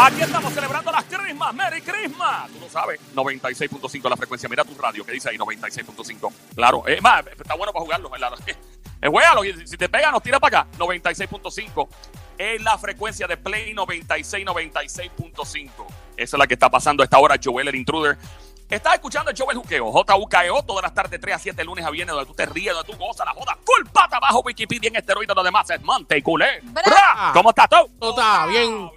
Aquí estamos celebrando las Christmas. ¡Merry Christmas! Tú lo sabes. 96.5 la frecuencia. Mira tu radio que dice ahí 96.5. Claro. Es más, está bueno para jugarlo. Eh, juégalo. Si te pega, nos tira para acá. 96.5 es la frecuencia de Play 96, 96.5. Esa es la que está pasando a esta hora. Joel, el intruder. Estás escuchando el show El Juqueo, JUKEO, todas las tardes 3 a 7, lunes a viernes, donde tú te ríes, donde tú gozas la joda. Full pata abajo, Wikipedia en esteroides, lo demás es Monte y culé. ¿Cómo estás tú? Todo está bien.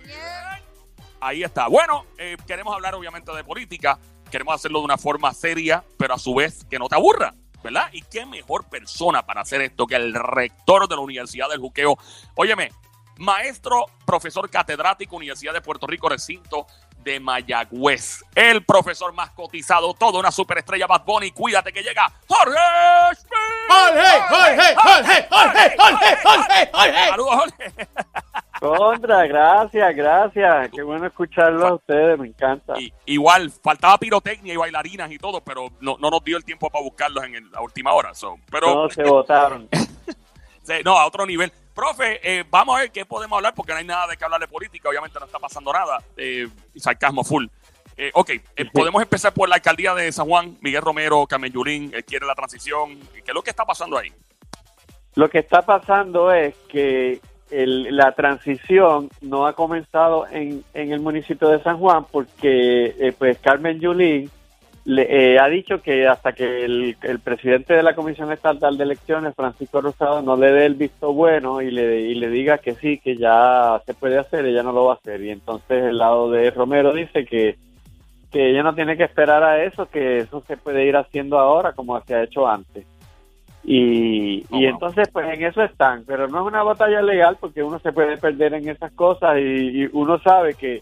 Ahí está. Bueno, eh, queremos hablar obviamente de política. Queremos hacerlo de una forma seria, pero a su vez que no te aburra. ¿Verdad? Y qué mejor persona para hacer esto que el rector de la Universidad del Juqueo. Óyeme, maestro, profesor catedrático, Universidad de Puerto Rico, recinto de Mayagüez. El profesor más cotizado, toda una superestrella Bad Bunny. Cuídate que llega Jorge Smith. Jorge, Jorge, Jorge, Jorge, Jorge, Jorge, Jorge. Saludos, Jorge. Contra, gracias, gracias. Qué bueno escucharlo a ustedes, me encanta. Y- igual, faltaba pirotecnia y bailarinas y todo, pero no, no nos dio el tiempo para buscarlos en el- la última hora. so, pero Todos se votaron. No, a otro nivel. Profe, eh, vamos a ver qué podemos hablar, porque no hay nada de qué hablar de política, obviamente no está pasando nada. Eh, sarcasmo full. Eh, ok, eh, podemos empezar por la alcaldía de San Juan, Miguel Romero, Carmen Yulín, eh, quiere la transición. ¿Qué es lo que está pasando ahí? Lo que está pasando es que el- la transición no ha comenzado en, en el municipio de San Juan porque eh, pues Carmen Yulín le, eh, ha dicho que hasta que el, el presidente de la Comisión Estatal de Elecciones, Francisco Rosado, no le dé el visto bueno y le, y le diga que sí, que ya se puede hacer, ella no lo va a hacer. Y entonces el lado de Romero dice que, que ella no tiene que esperar a eso, que eso se puede ir haciendo ahora como se ha hecho antes. Y, Oh, y wow. entonces, pues en eso están, pero no es una batalla legal porque uno se puede perder en esas cosas y, y uno sabe que,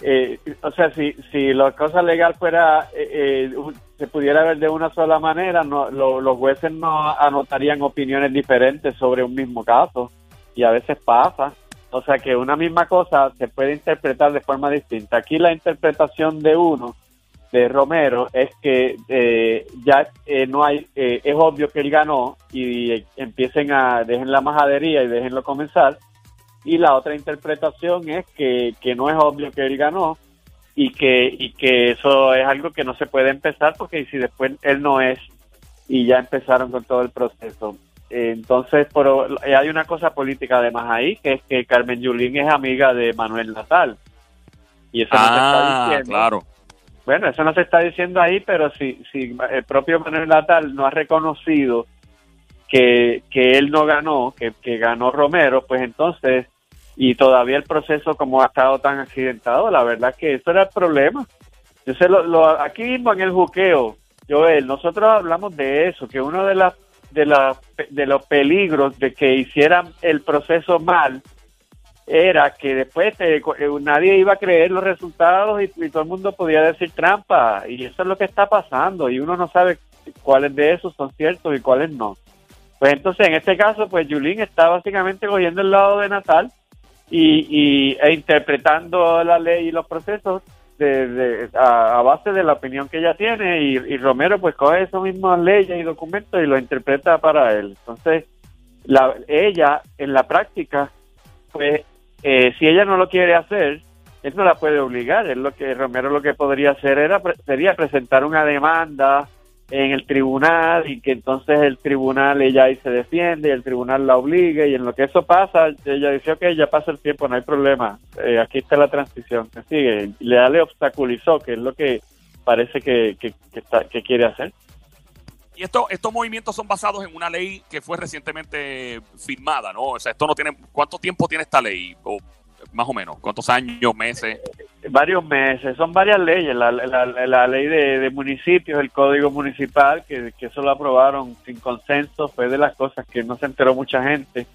eh, o sea, si, si la cosa legal fuera, eh, eh, se pudiera ver de una sola manera, no, lo- los jueces no anotarían opiniones diferentes sobre un mismo caso y a veces pasa. O sea que una misma cosa se puede interpretar de forma distinta. Aquí la interpretación de uno de Romero es que eh, ya eh, no hay, eh, es obvio que él ganó y empiecen a, dejen la majadería y déjenlo comenzar. Y la otra interpretación es que, que no es obvio que él ganó y que, y que eso es algo que no se puede empezar porque si después él no es y ya empezaron con todo el proceso. Entonces, pero eh, hay una cosa política además ahí, que es que Carmen Yulín es amiga de Manuel Natal. Y eso no se está Ah, diciendo. claro. Bueno, eso no se está diciendo ahí, pero si, si el propio Manuel Natal no ha reconocido que, que él no ganó, que, que ganó Romero, pues entonces, y todavía el proceso como ha estado tan accidentado, la verdad que eso era el problema. Yo sé, lo, lo- aquí mismo en el juqueo, Joel, nosotros hablamos de eso, que uno de las de, las de los peligros de que hicieran el proceso mal era que después co- eh, nadie iba a creer los resultados y, todo el mundo podía decir trampa y eso es lo que está pasando y uno no sabe cuáles de esos son ciertos y cuáles no. Pues entonces en este caso pues Yulín está básicamente cogiendo el lado de Natal y, y- e interpretando la ley y los procesos de, a base de la opinión que ella tiene y, y Romero pues coge esas mismas leyes y documentos y lo interpreta para él. Entonces la, ella en la práctica pues eh, si ella no lo quiere hacer, él no la puede obligar. Es lo que Romero lo que podría hacer era sería presentar una demanda en el tribunal y que entonces el tribunal ella ahí se defiende y el tribunal la obligue y en lo que eso pasa ella dice ok ya pasa el tiempo no hay problema Eh, aquí está la transición que sigue le, le obstaculizó que es lo que parece que, que, que está- que quiere hacer Y esto, estos movimientos son basados en una ley que fue recientemente firmada, ¿no? O sea, esto no tiene. ¿Cuánto tiempo tiene esta ley? O más o menos, ¿cuántos años, meses? varios meses, son varias leyes, la, la, la ley de, municipios, el código municipal, que, eso lo aprobaron sin consenso, fue de las cosas que no se enteró mucha gente,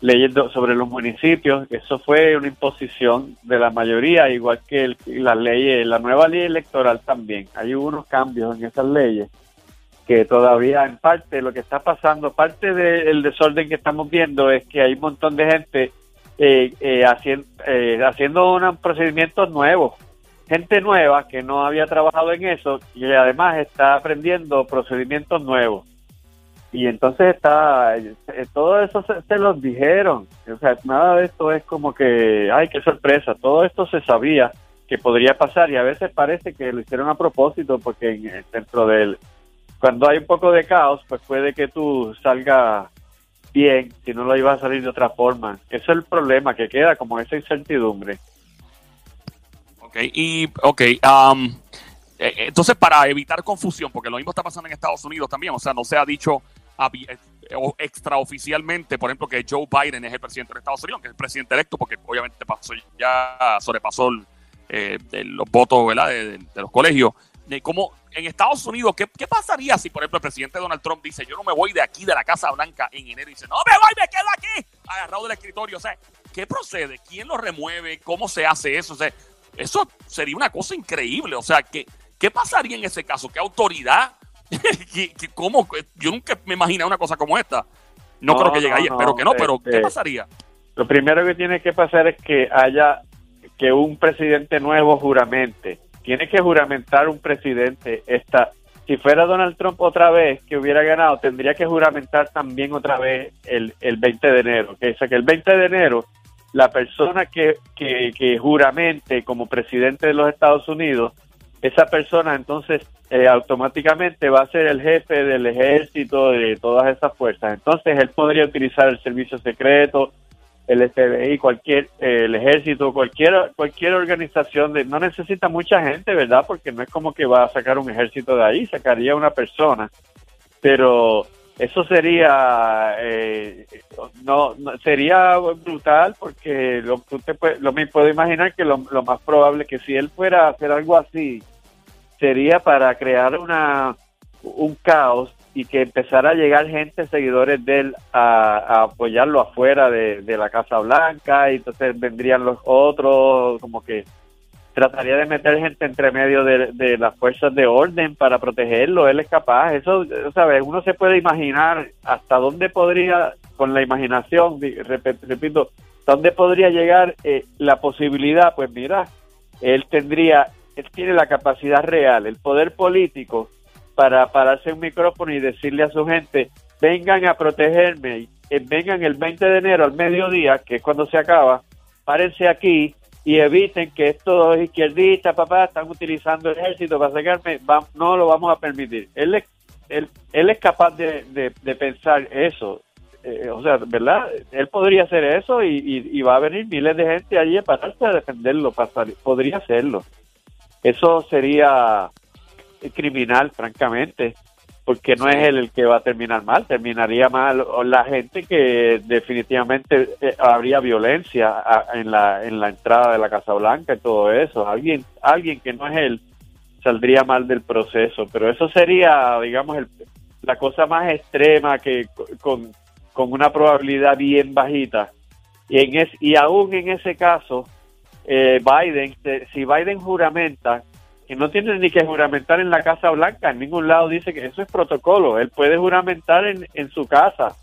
leyes do- sobre los municipios, eso fue una imposición de la mayoría, igual que el- las leyes, la nueva ley electoral también, hay unos cambios en esas leyes que todavía en parte lo que está pasando, parte del desorden que estamos viendo es que hay un montón de gente eh, eh, haciendo, eh, haciendo unos procedimientos nuevos. Gente nueva que no había trabajado en eso y además está aprendiendo procedimientos nuevos. y entonces está, eh, todo eso se, se los dijeron, o sea, nada de esto es como que, ay, qué sorpresa, todo esto se sabía que podría pasar y a veces parece que lo hicieron a propósito porque en- dentro del, cuando hay un poco de caos, pues puede que tú salga bien, si no lo ibas a salir de otra forma. Eso es el problema, que queda como esa incertidumbre. Ok, y, ok, um, eh, entonces para evitar confusión, porque lo mismo está pasando en Estados Unidos también, o sea, no se ha dicho eh, extraoficialmente, por ejemplo, que Joe Biden es el presidente de Estados Unidos, que es el presidente electo, porque obviamente pasó ya sobrepasó el, eh, de los votos de los colegios. De cómo en Estados Unidos, ¿qué, ¿qué pasaría si, por ejemplo, el presidente Donald Trump dice, yo no me voy de aquí, de la Casa Blanca, en enero, y dice, no me voy, me quedo aquí, agarrado del escritorio? O sea, ¿qué procede? ¿Quién lo remueve? ¿Cómo se hace eso? O sea, eso sería una cosa increíble. O sea, ¿qué, qué pasaría en ese caso? ¿Qué autoridad? ¿Qué- qué- ¿Cómo? Yo nunca me imaginé una cosa como esta. No, No, creo que llegue no, ahí, no, espero que no, pero ¿qué este- pasaría? Lo primero que tiene que pasar es que haya que un presidente nuevo juramente. Tiene que juramentar un presidente. Esta, si fuera Donald Trump otra vez que hubiera ganado, tendría que juramentar también otra vez el, el 20 de enero. O sea, que el 20 de enero la persona que, que, que juramente como presidente de los Estados Unidos, esa persona entonces eh, automáticamente va a ser el jefe del ejército, de todas esas fuerzas. Entonces él podría utilizar el servicio secreto, el FBI, cualquier, eh, el ejército, cualquier, cualquier organización, de, no necesita mucha gente, ¿verdad? Porque no es como que va a sacar un ejército de ahí, sacaría una persona. Pero eso sería, eh, no, no- sería brutal porque lo, tú te puedes- lo me puedo imaginar que lo, lo más probable que si él fuera a hacer algo así, sería para crear una un caos y que empezara a llegar gente, seguidores de él, a, apoyarlo afuera de, la Casa Blanca, y entonces vendrían los otros, como que trataría de meter gente entre medio de, las fuerzas de orden para protegerlo, él es capaz, eso, ¿sabes? Uno se puede imaginar hasta dónde podría, con la imaginación, repito, dónde podría llegar eh, la posibilidad, pues mira, él tendría, él tiene la capacidad real, el poder político para pararse un micrófono y decirle a su gente, vengan a protegerme, eh, vengan el 20 de enero al mediodía, que es cuando se acaba, párense aquí y eviten que estos izquierdistas, papá, están utilizando el ejército para sacarme, no lo vamos a permitir. Él es, él, es capaz de, de- pensar eso. Eh, o sea, ¿verdad? Él podría hacer eso y, y- y va a venir miles de gente allí a pararse a defenderlo, pasar, podría hacerlo. Eso sería criminal, francamente, porque no es él el que va a terminar mal, terminaría mal la gente que definitivamente eh, habría violencia en la en la entrada de la Casa Blanca y todo eso. Alguien alguien que no es él saldría mal del proceso, pero eso sería, digamos, el- la cosa más extrema que co- con, con una probabilidad bien bajita. Y en es, y aún en ese caso, eh, Biden, se- si Biden juramenta, que no tiene ni que juramentar en la Casa Blanca, en ningún lado dice que eso es protocolo, él puede juramentar en, en su casa,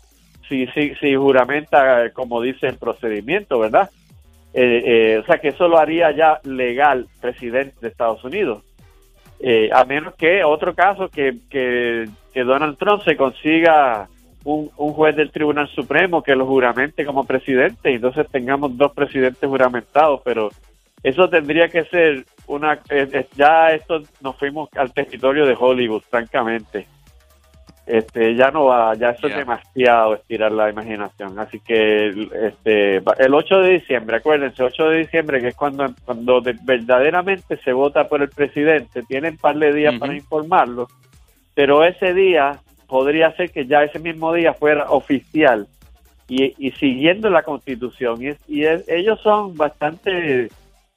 si, si, si juramenta eh, como dice el procedimiento, ¿verdad? Eh, eh, o sea que eso lo haría ya legal presidente de Estados Unidos. A menos que otro caso que, que, que Donald Trump se consiga un, un juez del Tribunal Supremo que lo juramente como presidente y entonces tengamos dos presidentes juramentados, pero eso tendría que ser una... eh, ya esto nos fuimos al territorio de Hollywood, francamente. Este, ya no va, ya eso Ya. es demasiado estirar la imaginación. Así que este, el 8 de diciembre, acuérdense, 8 de diciembre, que es cuando, cuando de- verdaderamente se vota por el presidente, tienen un par de días para informarlo, pero ese día podría ser que ya ese mismo día fuera oficial y, y siguiendo la constitución. Y, y es- ellos son bastante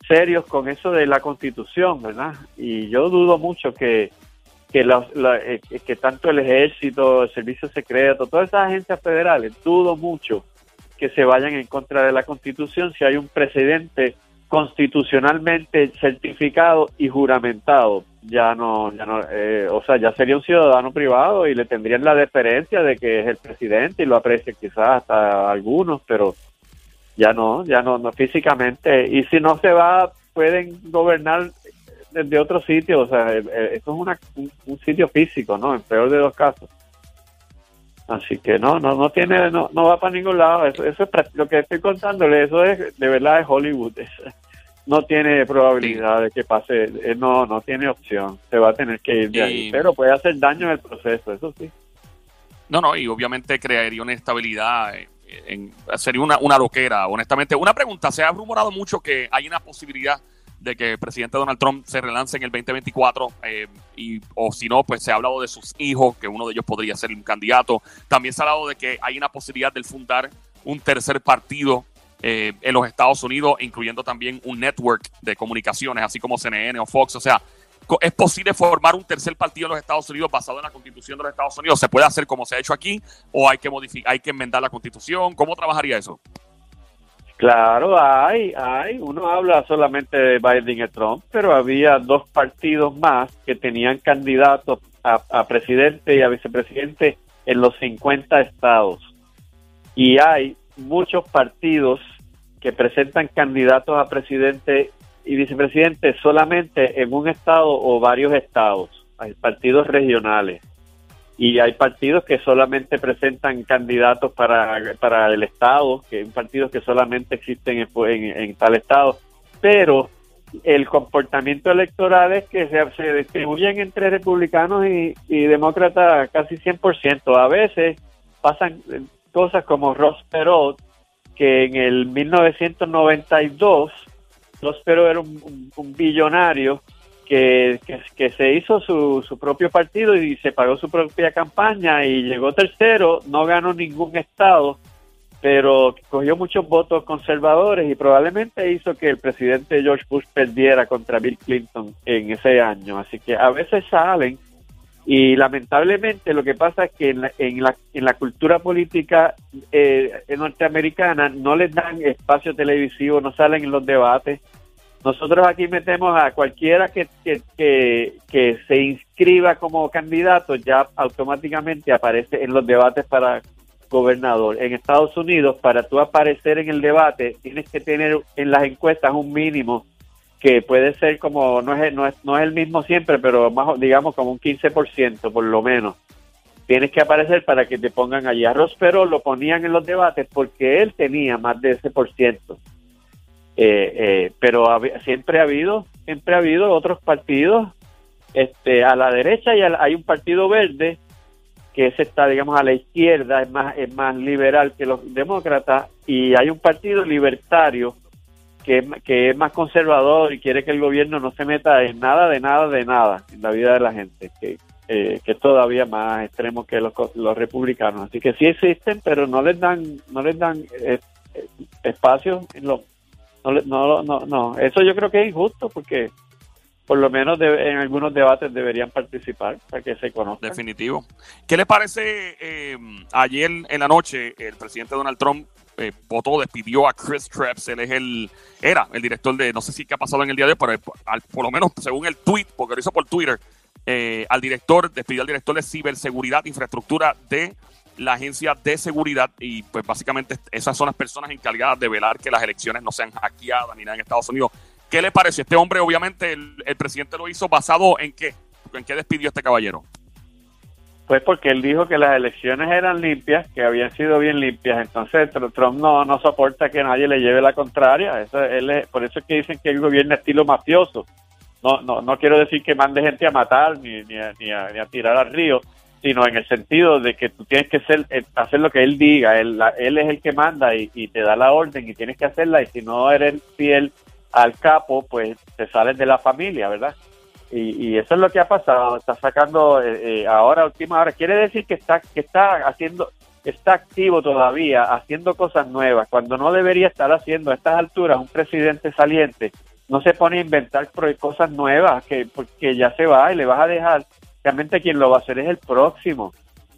serios con eso de la constitución, ¿verdad? Y yo dudo mucho que que, la- eh, que tanto el ejército, el servicio secreto, todas esas agencias federales, dudo mucho que se vayan en contra de la constitución si hay un presidente constitucionalmente certificado y juramentado. Ya no, ya no, eh, o sea, ya sería un ciudadano privado y le tendrían la deferencia de que es el presidente y lo aprecia quizás hasta algunos, pero ya no, ya no, no físicamente. Y si no se va, pueden gobernar desde otro sitio, o sea, eh, eh, esto es una, un, un sitio físico, ¿no? En peor de los casos. Así que no, no, no tiene, no, no va para ningún lado. Eso, eso es lo que estoy contándole. Eso es de verdad es Hollywood. no tiene probabilidad de que pase. Eh, no, no tiene opción. Se va a tener que ir de ahí. Pero puede hacer daño en el proceso. Eso sí. No, no, y obviamente crearía una estabilidad. Sería una, una loquera, honestamente. Una pregunta: se ha rumorado mucho que hay una posibilidad de que el presidente Donald Trump se relance en el 2024 eh, y, o si no, pues se ha hablado de sus hijos, que uno de ellos podría ser un candidato. También se ha hablado de que hay una posibilidad de fundar un tercer partido eh, en los Estados Unidos, incluyendo también un network de comunicaciones, así como CNN o Fox. O sea, ¿es posible formar un tercer partido en los Estados Unidos basado en la constitución de los Estados Unidos? ¿Se puede hacer como se ha hecho aquí o hay que modificar, hay que enmendar la constitución? ¿Cómo trabajaría eso? Claro, hay, hay. Uno habla solamente de Biden y Trump, pero había dos partidos más que tenían candidatos a, presidente y a vicepresidente en los 50 estados. Y hay muchos partidos que presentan candidatos a presidente y vicepresidente solamente en un estado o varios estados. Hay partidos regionales y hay partidos que solamente presentan candidatos para, para el Estado, que hay partidos que solamente existen en, tal Estado, pero el comportamiento electoral es que se, se distribuyen entre republicanos y, demócratas casi 100%. A veces pasan cosas como Ross Perot, que en el 1992, Ross Perot era un, un billonario que, que, se hizo su, su, propio partido y se pagó su propia campaña y llegó tercero, no ganó ningún estado, pero cogió muchos votos conservadores y probablemente hizo que el presidente George Bush perdiera contra Bill Clinton en ese año. Así que a veces salen y lamentablemente lo que pasa es que en la, en la, en la cultura política eh, norteamericana no les dan espacio televisivo, no salen en los debates nosotros aquí metemos a cualquiera que, que, se inscriba como candidato, ya automáticamente aparece en los debates para gobernador. En Estados Unidos, para tú aparecer en el debate, tienes que tener en las encuestas un mínimo que puede ser como, no es, no es, no es el mismo siempre, pero más, digamos como un 15% por lo menos. Tienes que aparecer para que te pongan allí. A Rospero lo ponían en los debates porque él tenía más de ese por ciento. Eh, eh, pero siempre ha habido siempre ha habido otros partidos este a la derecha y hay un partido verde que ese está digamos a la izquierda es más es más liberal que los demócratas y hay un partido libertario que, es más conservador y quiere que el gobierno no se meta en nada de nada de nada en la vida de la gente que eh, que es todavía más extremo que los, los republicanos así que sí existen pero no les dan no les dan espacio en los no, no, no, Eso yo creo que es injusto porque por lo menos en algunos debates deberían participar para que se conozcan. Definitivo. ¿Qué le parece eh, ayer en la noche el presidente Donald Trump eh, votó, despidió a Chris Krebs, él es el, era el director de, no sé si qué ha pasado en el día de hoy, pero por lo menos según el tweet, porque lo hizo por Twitter, eh, al director, despidió al director de ciberseguridad, infraestructura de la agencia de seguridad y pues básicamente esas son las personas encargadas de velar que las elecciones no sean hackeadas ni nada en Estados Unidos. ¿Qué le parece? Este hombre obviamente el, presidente lo hizo basado en qué? ¿En qué despidió este caballero? Pues porque él dijo que las elecciones eran limpias, que habían sido bien limpias. Entonces Trump no, no soporta que nadie le lleve la contraria. Eso, él por eso es que dicen que el gobierno estilo mafioso. No, no, no quiero decir que mande gente a matar ni, ni, ni, a, ni a tirar al río, sino en el sentido de que tú tienes que ser, eh, hacer lo que él diga, él, él es el que manda y, te da la orden y tienes que hacerla y si no eres fiel al capo, pues te sales de la familia, ¿verdad? Y, y eso es lo que ha pasado, está sacando eh, eh, ahora última hora, quiere decir que está que está haciendo está activo todavía, haciendo cosas nuevas, cuando no debería estar haciendo a estas alturas un presidente saliente, no se pone a inventar cosas nuevas que porque ya se va y le vas a dejar realmente quien lo va a hacer es el próximo.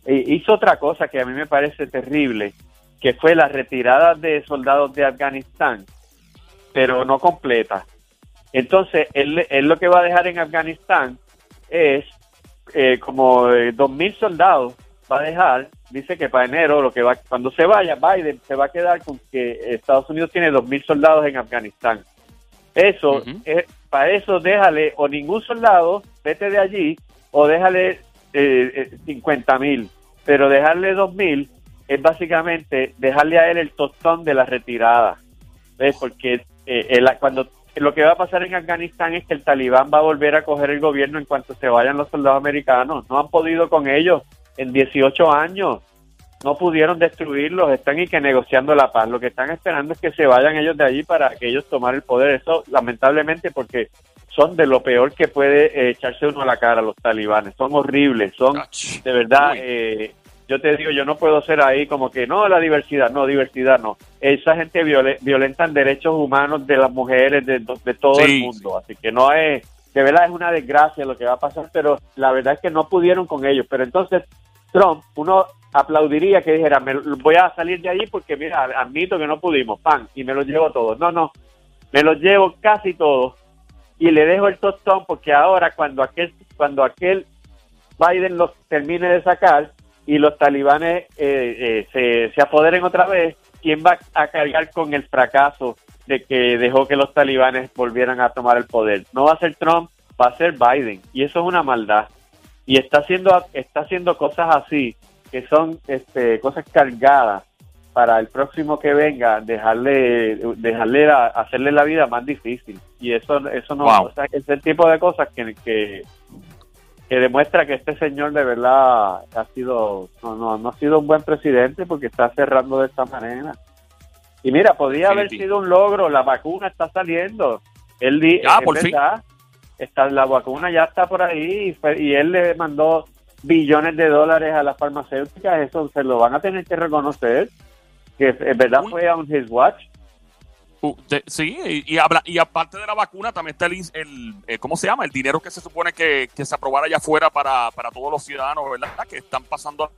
E hizo otra cosa que a mí me parece terrible, que fue la retirada de soldados de Afganistán, pero no completa. Entonces, él, lo que va a dejar en Afganistán es eh, como eh, dos mil soldados va a dejar, dice que para enero, lo que va, cuando se vaya, Biden se va a quedar con que Estados Unidos tiene dos mil soldados en Afganistán. Eso, para eso déjale o ningún soldado, vete de allí o déjale eh, 50 eh, mil. pero dejarle 2.000 es básicamente dejarle a él el tostón de la retirada. ¿Ves? Porque eh, cuando lo que va a pasar en Afganistán es que el talibán va a volver a coger el gobierno en cuanto se vayan los soldados americanos. No han podido con ellos en 18 años. No pudieron destruirlos, están y que negociando la paz. Lo que están esperando es que se vayan ellos de allí para que ellos tomar el poder. Eso, lamentablemente, porque son de lo peor que puede eh, echarse uno a la cara los talibanes. Son horribles, son de verdad eh, yo te digo, yo no puedo ser ahí como que no, la diversidad, no, diversidad no. Esa gente violenta derechos humanos de las mujeres, de, todo el mundo. Así que no es, de verdad es una desgracia lo que va a pasar, pero la verdad es que no pudieron con ellos. Pero entonces, Trump, uno aplaudiría que dijera, me, voy a salir de allí porque, mira, admito que no pudimos, pan, y me los llevo todos. No, no, me los llevo casi todos y le dejo el tostón porque ahora cuando aquel, cuando aquel Biden los termine de sacar, y los talibanes eh, eh, se, apoderen otra vez, ¿quién va a cargar con el fracaso de que dejó que los talibanes volvieran a tomar el poder? No va a ser Trump, va a ser Biden. Y eso es una maldad. Y está haciendo, está haciendo cosas así, que son este, cosas cargadas para el próximo que venga, dejarle, dejarle hacerle la vida más difícil. Y eso, eso no, o sea, es el tipo de cosas que, que que demuestra que este señor de verdad ha sido no, no, no ha sido un buen presidente porque está cerrando de esta manera. Y mira, podría haber sido un logro, la vacuna está saliendo. Él ya, por fin. Está, la vacuna ya está por ahí y, él le mandó billones de dólares a las farmacéuticas, eso se lo van a tener que reconocer, que en verdad fue on his watch. Uh, sí, y, habla, y aparte de la vacuna también está el, eh, ¿cómo se llama? El dinero que se supone que, se aprobara allá afuera para, todos los ciudadanos, ¿verdad? Que están pasando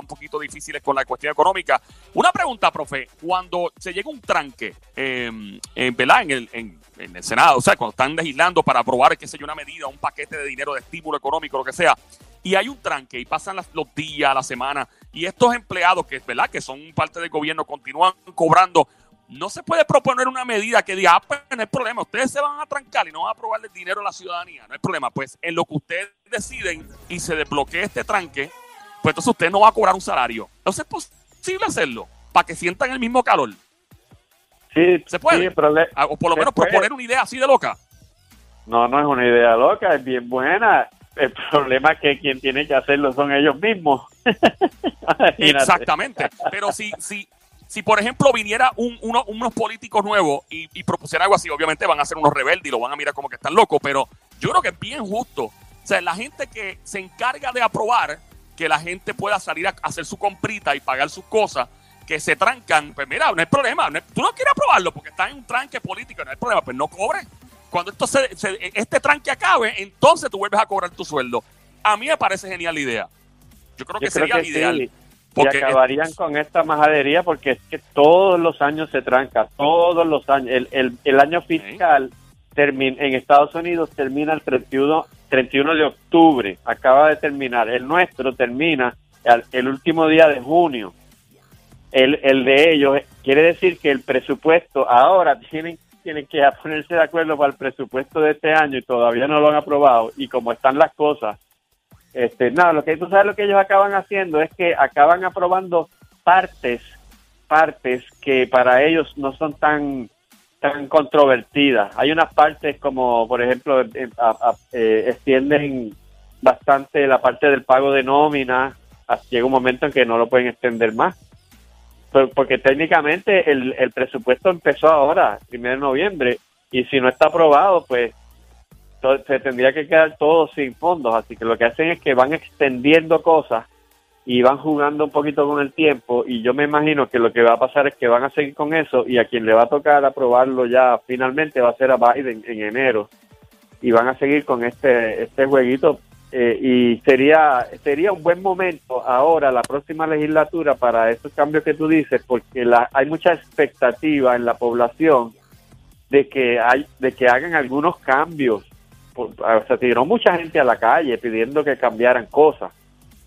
un poquito difíciles con la cuestión económica. Una pregunta, profe, cuando se llega un tranque, en, ¿verdad? En el, en, el Senado, o sea, cuando están legislando para aprobar, qué sé yo, una medida, un paquete de dinero de estímulo económico, lo que sea, y hay un tranque y pasan los días, la semana, y estos empleados que, ¿verdad? Que son parte del gobierno continúan cobrando no se puede proponer una medida que diga, ah, pues no hay problema, ustedes se van a trancar y no van a aprobarle dinero a la ciudadanía, no hay problema. Pues en lo que ustedes deciden y se desbloquee este tranque, pues entonces usted no va a cobrar un salario. Entonces es posible hacerlo para que sientan el mismo calor. Sí, se puede. Ah, o por lo menos proponer una idea así de loca. No, no es una idea loca, es bien buena. El problema es que quien tiene que hacerlo son ellos mismos. Exactamente. Pero si, si, si por ejemplo viniera un, unos políticos nuevos y, y propusieran algo así, obviamente van a ser unos rebeldes y lo van a mirar como que están locos, pero yo creo que es bien justo. O sea, la gente que se encarga de aprobar que la gente pueda salir a hacer su comprita y pagar sus cosas, que se trancan, pues mira, no hay problema. tú no quieres aprobarlo porque está en un tranque político, no hay problema, pues no cobres. Cuando esto se, este tranque acabe, entonces tú vuelves a cobrar tu sueldo. A mí me parece genial la idea. Yo creo que sería ideal. Porque y acabarían con esta majadería porque es que todos los años se tranca, todos los años. El, el, año fiscal en Estados Unidos termina el 31, 31 de octubre, acaba de terminar. El nuestro termina el, último día de junio. El, el de ellos quiere decir que el presupuesto ahora tienen tienen que ponerse de acuerdo para el presupuesto de este año y todavía no lo han aprobado y como están las cosas este, nada, lo que tú sabes lo que ellos acaban haciendo es que acaban aprobando partes, partes que para ellos no son tan tan controvertidas. Hay unas partes como, por ejemplo, eh, eh, extienden bastante la parte del pago de nómina. Llega un momento en que no lo pueden extender más. porque técnicamente el, el presupuesto empezó ahora, primero de noviembre, y si no está aprobado, pues se tendría que quedar todo sin fondos, así que lo que hacen es que van extendiendo cosas y van jugando un poquito con el tiempo y yo me imagino que lo que va a pasar es que van a seguir con eso y a quien le va a tocar aprobarlo ya finalmente va a ser a Biden en enero y van a seguir con este este jueguito. Eh, y sería sería un buen momento ahora la próxima legislatura para esos cambios que tú dices porque la, hay mucha expectativa en la población de que hay de que hagan algunos cambios se tiró mucha gente a la calle pidiendo que cambiaran cosas.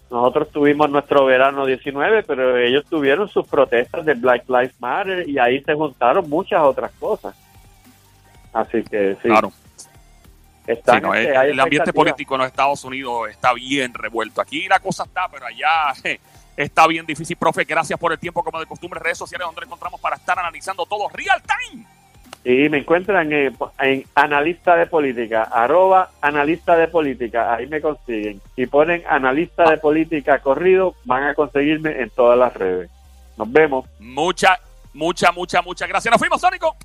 Nosotros tuvimos nuestro verano 19, pero ellos tuvieron sus protestas de Black Lives Matter y ahí se juntaron muchas otras cosas. Así que sí. Claro. Están, Sí, no, el, ambiente político en los Estados Unidos está bien revuelto. Aquí la cosa está, pero allá je, está bien difícil. Profe, gracias por el tiempo, como de costumbre, redes sociales donde encontramos para estar analizando todo real time. Y me encuentran en, en analista de política, arroba analista de política, ahí me consiguen. Y ponen analista de política corrido, van a conseguirme en todas las redes. Nos vemos. Mucha, mucha, mucha, mucha gracias. Nos fuimos, Sónico.